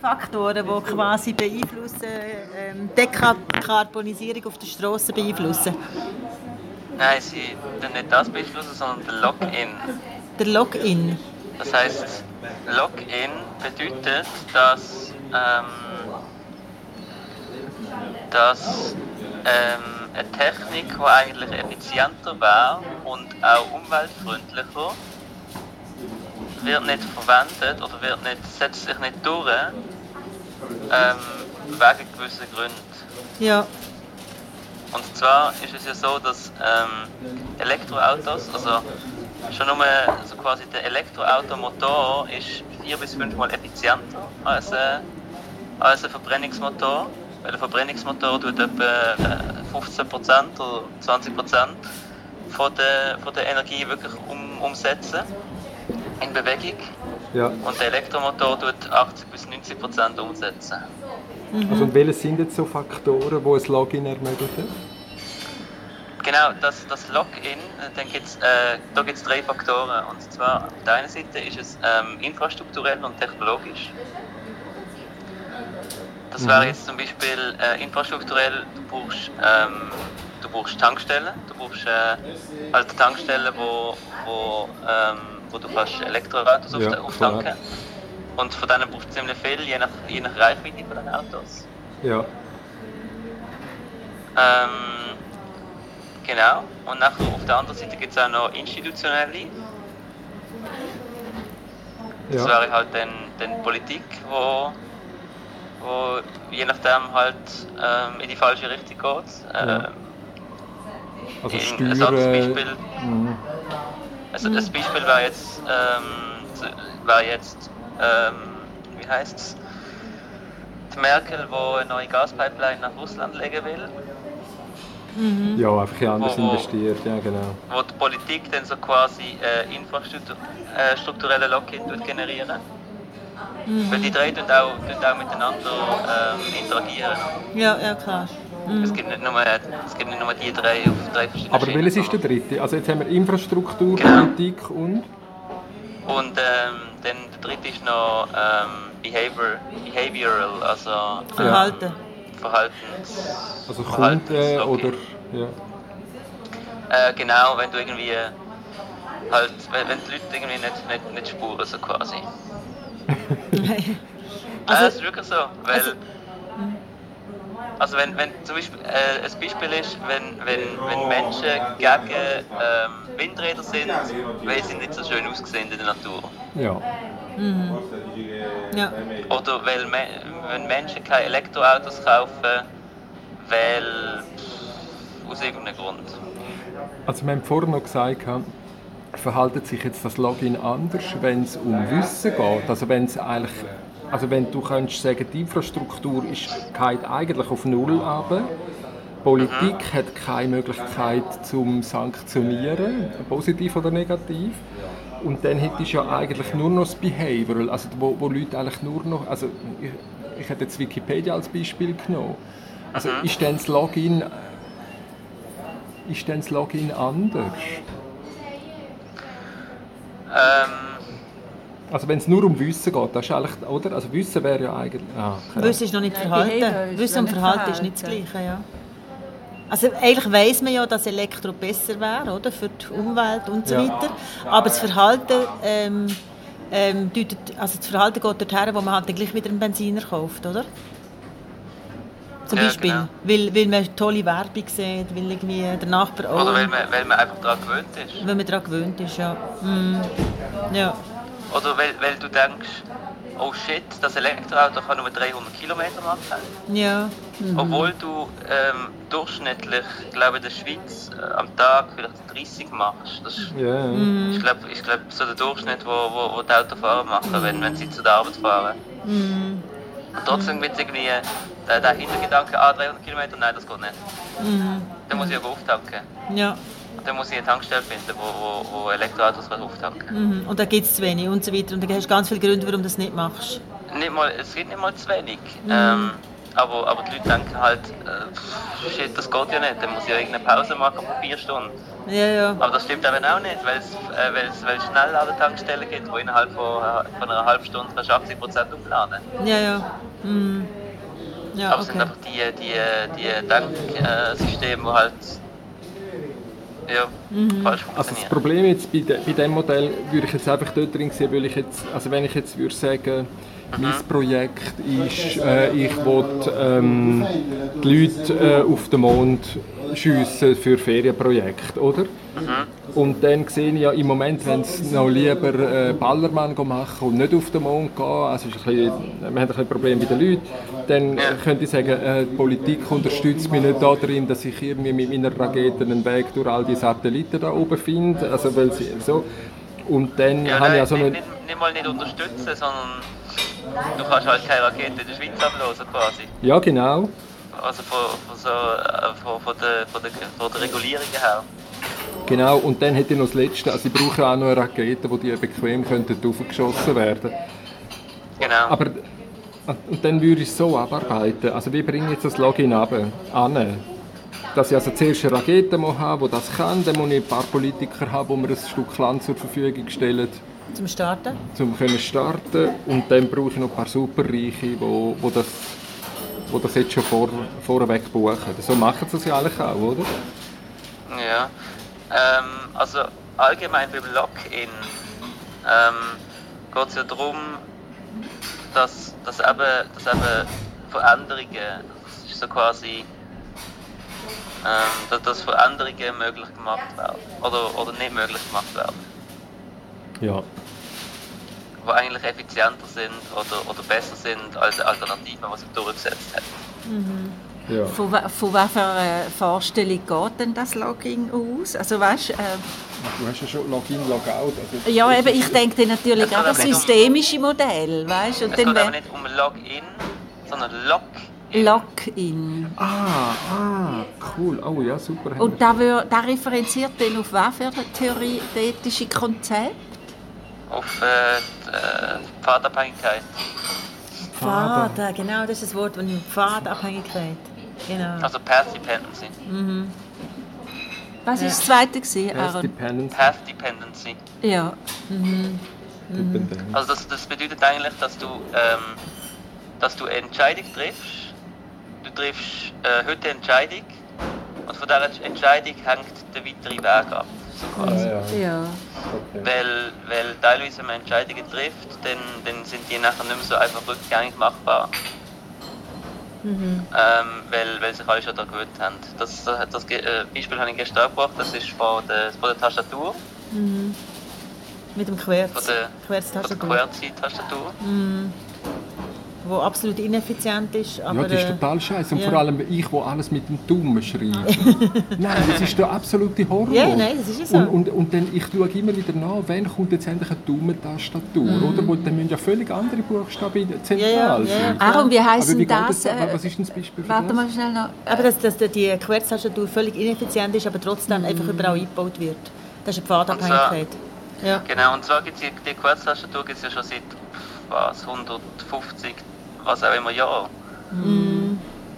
Faktoren, die quasi beeinflussen, ähm, Dekarbonisierung auf der Straße beeinflussen? Nein, sie tun nicht das beeinflussen, sondern der Login. Der Login? Das heisst, Login bedeutet, dass, ähm, dass ähm, eine Technik, die eigentlich effizienter wäre und auch umweltfreundlicher, wird nicht verwendet oder wird nicht, setzt sich nicht durch, ähm, wegen gewissen Gründen. Ja. Und zwar ist es ja so, dass ähm, Elektroautos, also schon nur also quasi der Elektroautomotor ist vier bis fünfmal effizienter als, äh, als ein Verbrennungsmotor. Weil ein Verbrennungsmotor tut etwa 15% oder 20% von der, von der Energie wirklich um, umsetzen in Bewegung. Ja. Und der Elektromotor tut 80 bis 90 Prozent umsetzen. Also und welche sind jetzt so Faktoren, die ein Login ermöglichen? Genau, das, das Login, äh, dann gibt's, äh, da gibt es drei Faktoren. Und zwar auf der einen Seite ist es ähm, infrastrukturell und technologisch. Das wäre jetzt zum Beispiel äh, infrastrukturell, du brauchst, ähm, du brauchst Tankstellen, du brauchst äh, also Tankstellen, wo, wo, ähm, wo du kannst Elektroautos Ja, auf, auftanken klar. Und von denen brauchst du ziemlich viel, je nach, je nach Reichweite von den Autos. Ja. Ähm, genau. Und nachher auf der anderen Seite gibt es auch noch institutionelle. Das Ja. wäre halt dann, dann Politik, wo, wo je nachdem halt ähm, in die falsche Richtung geht. Ähm, Ja. Also Steuern. ein anderes Mhm. Also das Beispiel war jetzt, ähm, war jetzt, ähm, wie heißt's, die Merkel, wo eine neue Gaspipeline nach Russland legen will. Ja, einfach in anders Wo- wo- investiert, ja genau. wo die Politik dann so quasi äh, infrastruktur, äh, strukturelle Lock-in generieren. Weil die drei tun auch, tun auch miteinander ähm, interagieren. Ja, ja, klar. Es, gibt nicht nur, es gibt nicht nur die drei auf drei verschiedenen Aber welches ist der dritte? Also jetzt haben wir Infrastruktur, Genau. Politik und? Und ähm, dann der dritte ist noch ähm, Behavior, Behavioral, also Verhalten. Verhaltens... Also Kunden Verhaltenslogin. oder... Ja. Äh, genau, wenn du irgendwie halt, wenn, wenn die Leute irgendwie nicht, nicht, nicht spuren, so quasi. Also- äh, es ist wirklich so, weil... also- Also wenn, wenn zum Beispiel, äh, ein Beispiel ist, wenn, wenn, wenn Menschen gegen ähm, Windräder sind, weil sie nicht so schön aussehen in der Natur. ja. Ja. Oder weil me wenn Menschen keine Elektroautos kaufen, weil aus irgendeinem Grund. Also wir haben vorhin noch gesagt, verhaltet sich jetzt das Login anders, wenn es um Wissen geht? Also wenn es eigentlich, also wenn du könntest sagen, die Infrastruktur ist geht eigentlich auf Null runter, Politik hat keine Möglichkeit zum Sanktionieren, positiv oder negativ. Und dann hättest du ja eigentlich nur noch das Behavioral, also wo, wo Leute eigentlich nur noch, also ich, ich hätte jetzt Wikipedia als Beispiel genommen. Also ist dann das Login ist dann das Login anders? Ähm, Also wenn es nur um Wissen geht, das ist eigentlich, oder? Also Wissen wäre ja eigentlich... Ah. Wissen ist noch nicht Nein, Verhalten. Ist Wissen ja und nicht Verhalten ist nicht das. Gleiche, ja. Also eigentlich weiss man ja, dass Elektro besser wäre, oder? Für die Umwelt und so Ja. weiter. Aber das Verhalten, ähm, ähm, deutet, also das Verhalten geht dorthin, wo man halt dann gleich wieder einen Benziner kauft, oder? Zum Ja, Beispiel. genau. Weil, weil man tolle Werbung sieht, weil irgendwie der Nachbar auch... oder weil man, weil man einfach daran gewöhnt ist. weil man daran gewöhnt ist, ja. Mm. Ja. Oder weil, weil du denkst, oh shit, das Elektroauto kann nur 300 Kilometer machen. Ja. Obwohl du ähm, durchschnittlich, glaube ich, in der Schweiz äh, am Tag vielleicht 30 machst. Das ist, Ja, ja. ich glaube, ich glaub, so der Durchschnitt, wo, wo, wo die Autofahrer machen, wenn, wenn sie zu der Arbeit fahren. Und trotzdem wird irgendwie der, der Hintergedanke, ah, 300 Kilometer, nein, das geht nicht. Dann muss ich aber auftanken. Ja. Dann muss ich eine Tankstelle finden, wo, wo, wo Elektroautos auftanken Mhm. Und da gibt es zu wenig und so weiter. Und da hast du ganz viele Gründe, warum du das nicht machst. Nicht mal, es gibt nicht mal zu wenig. Ähm, aber, aber die Leute denken halt, äh, shit, das geht ja nicht, dann muss ich ja irgendeine Pause machen von vier Stunden. Ja, ja. Aber das stimmt eben auch nicht, weil es äh, weil's, weil's Schnellladetankstellen gibt, wo innerhalb von, äh, von einer halben Stunde kannst du 80% umladen. Ja, ja. Mhm. Ja, Aber es sind einfach die, die, die Denksysteme, die halt ja, Mhm. falsch Also das. Problem jetzt bei, de, bei diesem Modell würde ich jetzt einfach dort drin sehen, weil ich jetzt, also wenn ich jetzt würde sagen, mein Projekt ist, äh, ich will ähm, die Leute äh, auf den Mond schiessen für Ferienprojekte, oder? Und dann sehe ich ja im Moment, wenn sie noch lieber äh, Ballermann machen und nicht auf den Mond gehen, also ist ein bisschen, wir haben ein bisschen Problem bei den Leuten, dann Ja. könnte ich sagen, äh, die Politik unterstützt mich nicht darin, dass ich irgendwie mit meiner Rakete einen Weg durch all die Satelliten da oben finde, also weil sie so. Und dann Ja, habe ich also nicht, nicht, nicht mal nicht unterstützen, sondern du kannst halt keine Rakete in der Schweiz ablosen quasi. ja genau, Also von, von, so, äh, von, von, der, von, der, von der Regulierung her. genau und dann hätte ich noch das Letzte, also ich brauche auch noch eine Rakete, wo die bequem könnten aufgeschossen werden. Genau. Aber und dann würde ich es so abarbeiten. Also wie bringe ich jetzt das Login ab? An. Dass ich also zuerst eine Rakete haben, die das kann, dann muss ich ein paar Politiker haben, die mir ein Stück Land zur Verfügung stellen, Zum Starten? um zu starten. Und dann brauche ich noch ein paar Superreiche, die wo das, wo das jetzt schon vor, vorweg buchen. So machen sie es ja eigentlich auch, oder? Ja. Ähm, also allgemein beim Login ähm, geht es ja darum, dass, dass, eben, dass eben Veränderungen, das ist so quasi, ähm, dass, dass Veränderungen möglich gemacht werden oder, oder nicht möglich gemacht werden, Ja. die eigentlich effizienter sind oder, oder besser sind als die Alternative, die sich durchgesetzt hat. ja. Von, von welcher äh, Vorstellung geht denn das Login aus? Also weißt, äh, Du hast ja schon Login, Logout. Also ja, eben, ich denke dann natürlich auch das nicht um- systemische Modell, weißt? Und Es dann geht aber nicht um Login, sondern Login. Login. Ah, ah, cool. Oh ja, super. Und da, referenziert dann auf was für theoretische Konzept? Auf äh, die Pfadabhängigkeit. Pfad, genau, das ist das Wort, das ich Pfadabhängigkeit. Genau. Also Path Dependency. Was war das zweite, gewesen, Path Aaron? Dependency. Path Dependency. Ja. Dependency. Also das, das bedeutet eigentlich, dass du, ähm, dass du eine Entscheidung triffst. Du triffst äh, heute Entscheidung und von dieser Entscheidung hängt der weitere Weg ab. So Ah, quasi. ja. ja. Weil, Okay. weil teilweise, wenn man Entscheidungen trifft, dann, dann sind die nachher nicht mehr so einfach rückgängig machbar. Ähm, weil, weil sich alle schon daran gewöhnt haben. Das, das, das äh, Beispiel habe ich gestern gebracht, das ist von der, von der Tastatur, Mit dem Querz. von der, von der Querztastatur. QWERTY-Tastatur. Wo absolut ineffizient ist. Aber, Ja, das ist äh, total scheiße. Und ja. vor allem ich, der alles mit dem Daumen schreibe. nein, das ist der absolute Horror. Ja, nein, das ist so. Und, und, und dann, ich schaue immer wieder nach, wann kommt jetzt endlich eine Daumentastatur, oder? Wo, dann müssen ja völlig andere Buchstaben zentral Mhm. Ja, ja, sein. ja. Aaron, wie heisst denn das? das? Äh, Was ist denn das Beispiel für warte das? mal schnell noch. Aber dass, dass die Querztastatur völlig ineffizient ist, aber trotzdem einfach überall eingebaut wird. Das ist eine Pfadabhängigkeit. Ja. Genau, und zwar gibt es die, die QWERTY-Tastatur gibt's ja schon seit was, 150, was auch immer Jahren.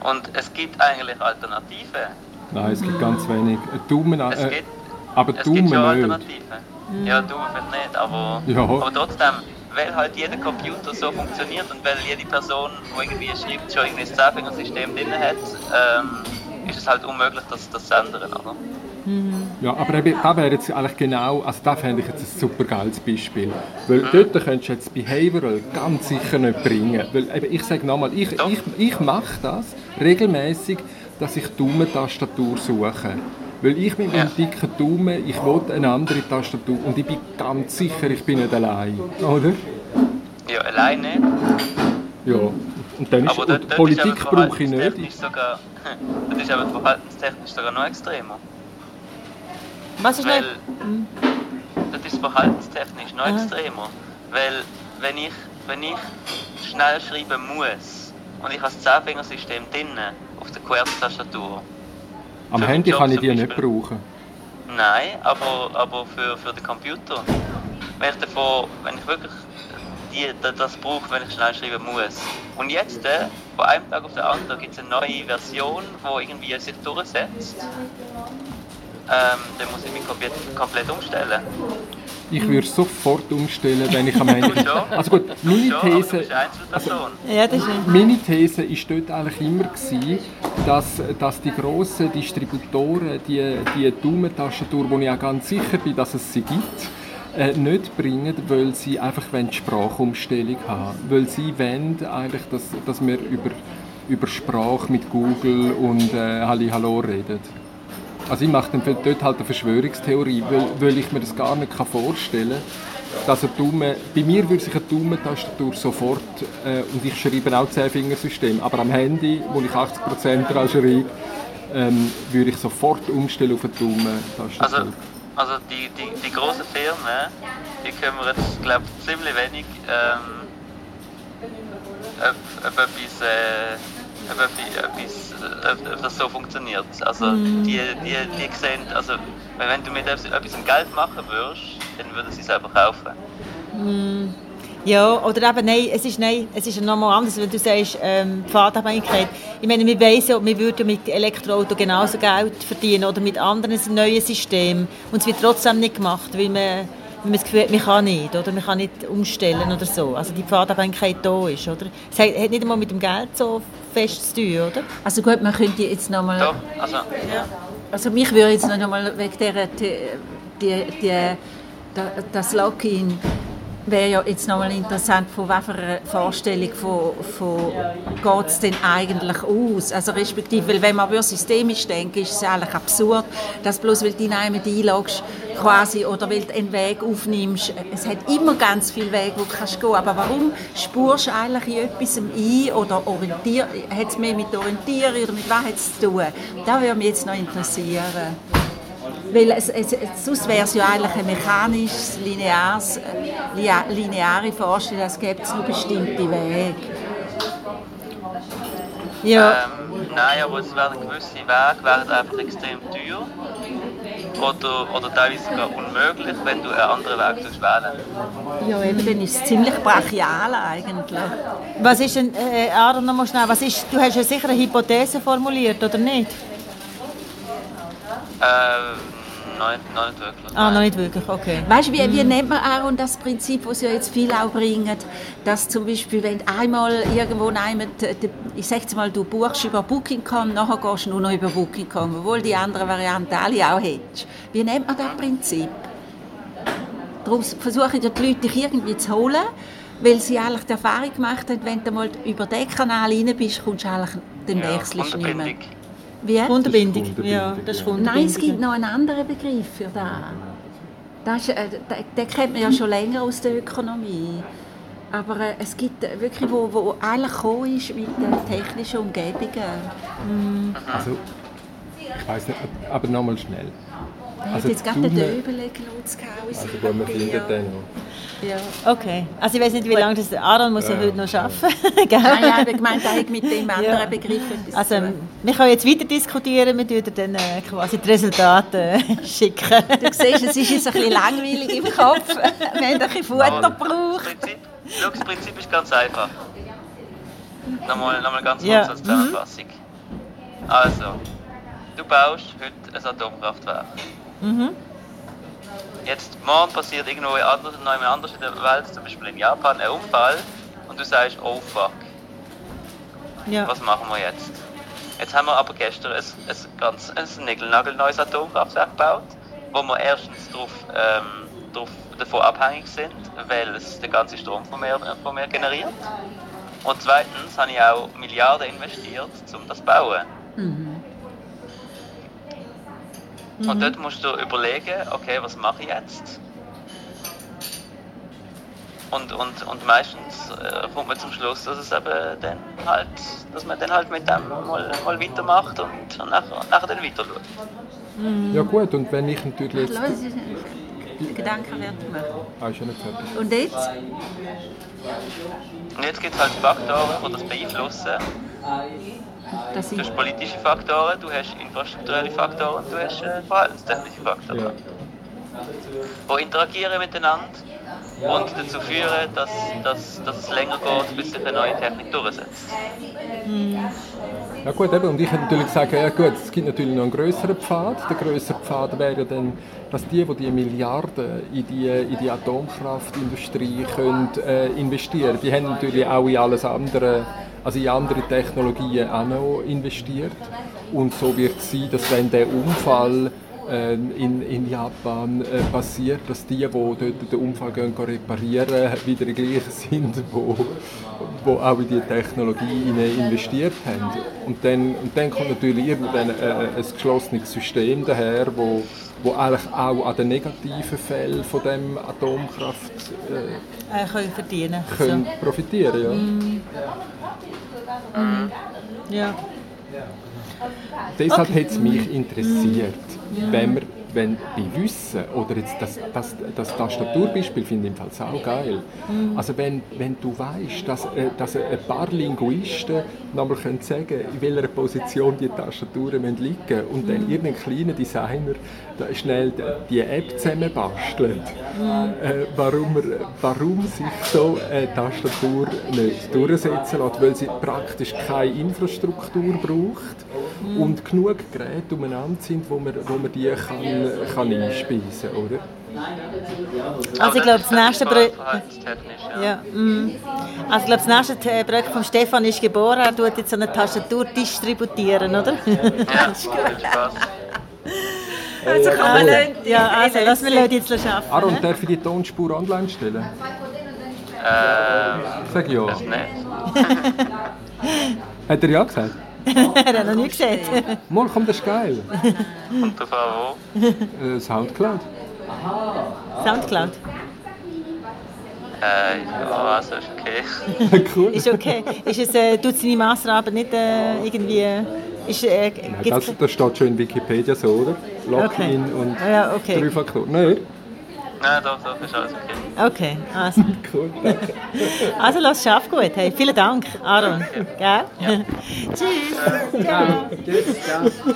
Und es gibt eigentlich Alternativen. Nein, es gibt ganz wenig. Ein Daumen, Es äh, gibt, aber es gibt Daumen schon nicht. Alternativen. Ja, du vielleicht nicht, aber, Ja. aber trotzdem, weil halt jeder Computer so funktioniert und weil jede Person, die irgendwie schreibt, schon irgendwie ein Zehnfingersystem drin hat, ähm, ist es halt unmöglich, das, das zu ändern, oder? Ja, aber eben, da wäre jetzt eigentlich genau, also da fände ich jetzt ein super geiles Beispiel. Weil dort könntest du jetzt Behavioral ganz sicher nicht bringen. Weil eben, ich sage nochmal, ich, ich, ich mache das regelmäßig, dass ich Daumentastatur suche. Weil ich mit meinem dicken Daumen, ich will eine andere Tastatur und ich bin ganz sicher, ich bin nicht allein. Oder? Ja, alleine nicht. Ja. Und dann ist, Aber und dort, dort Politik brauche ich nicht. Sogar, dort ist aber verhaltenstechnisch sogar noch extremer. Was ist Weil das ist verhaltenstechnisch noch Aha. extremer. Weil wenn ich, wenn ich schnell schreiben muss und ich habe das Zehnfingersystem drin auf der QWERTY-Tastatur. Am Handy Job kann ich die nicht brauchen. Nein, aber, aber für, für den Computer. Wenn ich, davon, wenn ich wirklich die das braucht, wenn ich schnell schreiben muss. Und jetzt, äh, von einem Tag auf den anderen, gibt es eine neue Version, die irgendwie sich durchsetzt. Ähm, dann muss ich mich komplett, komplett umstellen. Ich würde sofort umstellen, wenn ich am Ende... Also gut, meine These... bist Einzelperson. Ja, das stimmt. Meine These war dort eigentlich immer, gewesen, dass, dass die grossen Distributoren die, die Daumentaschentour, wo ich auch ganz sicher bin, dass es sie gibt, äh, nicht bringen, weil sie einfach die Sprachumstellung haben Weil sie wollen eigentlich, dass, dass wir über, über Sprache mit Google und äh, Halli Hallo reden. Also ich mache dann dort halt eine Verschwörungstheorie, weil, weil ich mir das gar nicht vorstellen kann, dass eine Daumen, bei mir würde sich eine Daumentastatur sofort, äh, und ich schreibe auch 10-Fingersystem, aber am Handy, wo ich 80% daran schreibe, ähm, würde ich sofort umstellen auf eine Daumentastatur. Also, also die, die, die großen Firmen, die kümmern jetzt, glaube ich, ziemlich wenig, ähm, ob, ob etwas, äh, ob etwas, etwas, ob, ob das so funktioniert. Also die, die, die sehen, also wenn du mit etwas etwas Geld machen würdest, dann würden sie es einfach kaufen. Ja, oder eben, nein, es ist, nein, es ist nochmal anders, wenn du sagst, ähm, Pfadabhängigkeit. Ich meine, wir wissen wir würden mit Elektroauto genauso Geld verdienen oder mit anderen neuen Systemen. Und es wird trotzdem nicht gemacht, weil man, weil man das Gefühl hat, man kann nicht, oder man kann nicht umstellen oder so. Also die Pfadabhängigkeit da ist, oder? Es hat hat nicht einmal mit dem Geld so fest zu tun, oder? Also gut, man könnte jetzt noch mal Doch, also, Also mich würde jetzt noch mal wegen der, die, die, die, da- das Login wäre ja jetzt noch mal interessant, von welcher Vorstellung von, von geht es denn eigentlich aus? Also respektive, weil wenn man systemisch denkt, ist es eigentlich absurd, dass bloß weil du in einem einloggst quasi oder weil du einen Weg aufnimmst, es hat immer ganz viele Wege, wo du kannst gehen aber warum spurst du eigentlich in etwas ein oder hat es mehr mit Orientierung oder mit was hat es zu tun? Das würde mich jetzt noch interessieren. Weil es, es, sonst wäre es ja eigentlich ein mechanisches, lineares, äh, lineare Vorstellung, es gibt nur bestimmte Wege. Ja, ähm, nein, aber es werden gewisse Wege werden einfach extrem teuer. Oder, oder teilweise sogar unmöglich, wenn du einen anderen Weg wählst wählen. Ja, eben, dann ist es ziemlich brachial eigentlich. was ist denn, äh, Aaron, noch mal schnell, was ist, du hast ja sicher eine Hypothese formuliert, oder nicht? Äh, nein, noch nicht wirklich. Ah, noch nicht wirklich, okay. Weißt du, wie, wie nennt man Aaron das Prinzip, das ja jetzt viele auch bringen, dass zum Beispiel, wenn einmal irgendwo nehmen, ich sage jetzt mal, du buchst über Booking.com, nachher gehst du nur noch über Booking.com, obwohl die anderen Varianten alle auch hättest. Wie nennt man das Prinzip? Darum versuchen ja die Leute, dich irgendwie zu holen, weil sie eigentlich die Erfahrung gemacht haben, wenn du mal über den Kanal rein bist, kommst du eigentlich den Ja, du nicht mehr. Wie? Ist Ja, das ist ja. Kundenbindung. Nein, es gibt noch einen anderen Begriff für das. das ist, äh, den, den kennt man ja schon länger aus der Ökonomie. Aber äh, es gibt äh, wirklich, wo, wo eigentlich gekommen ist mit den technischen Umgebungen. Also, ich weiß nicht, aber nochmal schnell. Ich Also jetzt gerade den Döbel gehauen. Also gut, wir finden den noch. Ja. Okay, also ich weiß nicht, wie lange das Aaron muss ja heute noch arbeiten. Gell? Nein, ich habe gemeint, er hat mit dem anderen Ja. Begriff Also, wir können jetzt weiter diskutieren, wir dir dann äh, quasi die Resultate äh, schicken. Du siehst, es ist jetzt ein bisschen langweilig im Kopf. Wir haben ein bisschen Futter Das gebraucht. Prinzip, schau, das Prinzip ist ganz einfach. Nochmal, nochmal ganz kurz Ja. als Zusammenfassung. Also, du baust heute ein Atomkraftwerk. Mhm. Jetzt morgen passiert irgendwo anders, noch anders in der Welt, zum Beispiel in Japan, ein Unfall und du sagst, oh fuck, Ja. was machen wir jetzt? Jetzt haben wir aber gestern ein, ein ganz ein niegelnagelneues Atomkraftwerk gebaut, wo wir erstens drauf, ähm, drauf, davon abhängig sind, weil es den ganzen Strom von mir, von mir generiert. Und zweitens habe ich auch Milliarden investiert, um das zu bauen. Und dort musst du überlegen, okay, was mache ich jetzt? Und, und, und meistens äh, kommt man zum Schluss, dass es eben dann halt, dass man dann halt mit dem mal, mal weitermacht und, und nachher, nachher dann weiter schaut. Ja gut, und wenn ich natürlich jetzt... Einen Gedankenwert machen. Ah, ist ja nicht fertig. Und jetzt? Und jetzt gibt es halt Faktoren, die das beeinflussen. Das Du hast politische Faktoren, du hast infrastrukturelle Faktoren, du hast äh, verhaltenstechnische Faktoren. Ja. die interagieren miteinander und dazu führen, dass, dass, dass es länger geht, bis sich eine neue Technik durchsetzt. Ja gut, eben, und ich hätte natürlich sagen, ja gut, es gibt natürlich noch einen größeren Pfad. Der größere Pfad wäre dann, dass die, die die Milliarden in die, in die Atomkraftindustrie können, äh, investieren die haben natürlich auch in alles andere, also in andere Technologien auch noch investiert. Und so wird es sein, dass wenn der Unfall äh, in, in Japan äh, passiert, dass die, die dort den Unfall gehen, reparieren, wieder die gleichen sind, wo, wo auch in die Technologie investiert haben. Und dann, und dann kommt natürlich irgendwann äh, ein geschlossenes System daher, wo, wo eigentlich auch an den negativen Fällen von dem Atomkraft äh, können verdienen können so. profitieren ja. Mm. Mm. ja. Deshalb okay. hat es mich interessiert, mm. wenn wir wenn bei Wissen, oder jetzt das, das, das Tastaturbeispiel finde ich im Fall sau geil. Mhm. Also wenn, wenn du weißt, dass, äh, dass ein paar Linguisten nochmal können sagen in welcher Position die Tastaturen liegen müssen und mhm. dann irgendein kleiner Designer schnell die App zusammenbastelt, mhm. äh, warum, warum sich so eine Tastatur nicht durchsetzen lässt, weil sie praktisch keine Infrastruktur braucht mhm. und genug Geräte umeinander sind, wo man, wo man die kann, kann einspeisen kann, oder? Also ich glaube, das nächste Projekt... Ja. Mm. Also ich glaube, das nächste Projekt von Stefan ist geboren. Er tut jetzt so eine Tastatur distributieren, oder? Ja, Spaß. Also kann man oh. Ja, also lass mir Leute jetzt arbeiten. Aaron, ne? darf ich die Tonspur online stellen? Ähm, Sag ja. Das nicht. Hat er ja gesagt? er hat noch nie gesehen. Mal, komm, das ist geil. Kommt an, wo? Äh, Soundcloud. Soundcloud? Äh, ja, also ist okay. cool. Ist okay. Ist es, äh, tut seine Masterarbeit nicht äh, irgendwie... Ist, äh, Nein, das, das steht schon in Wikipedia so, oder? Login okay. und ja, okay. drei Faktoren. Nein? Nein, doch, doch, ist alles okay. Okay, also. cool. also, los, schaff gut. Hey, vielen Dank, Aaron. Gell? Ja. Tschüss. Ciao. Tschüss. Ciao.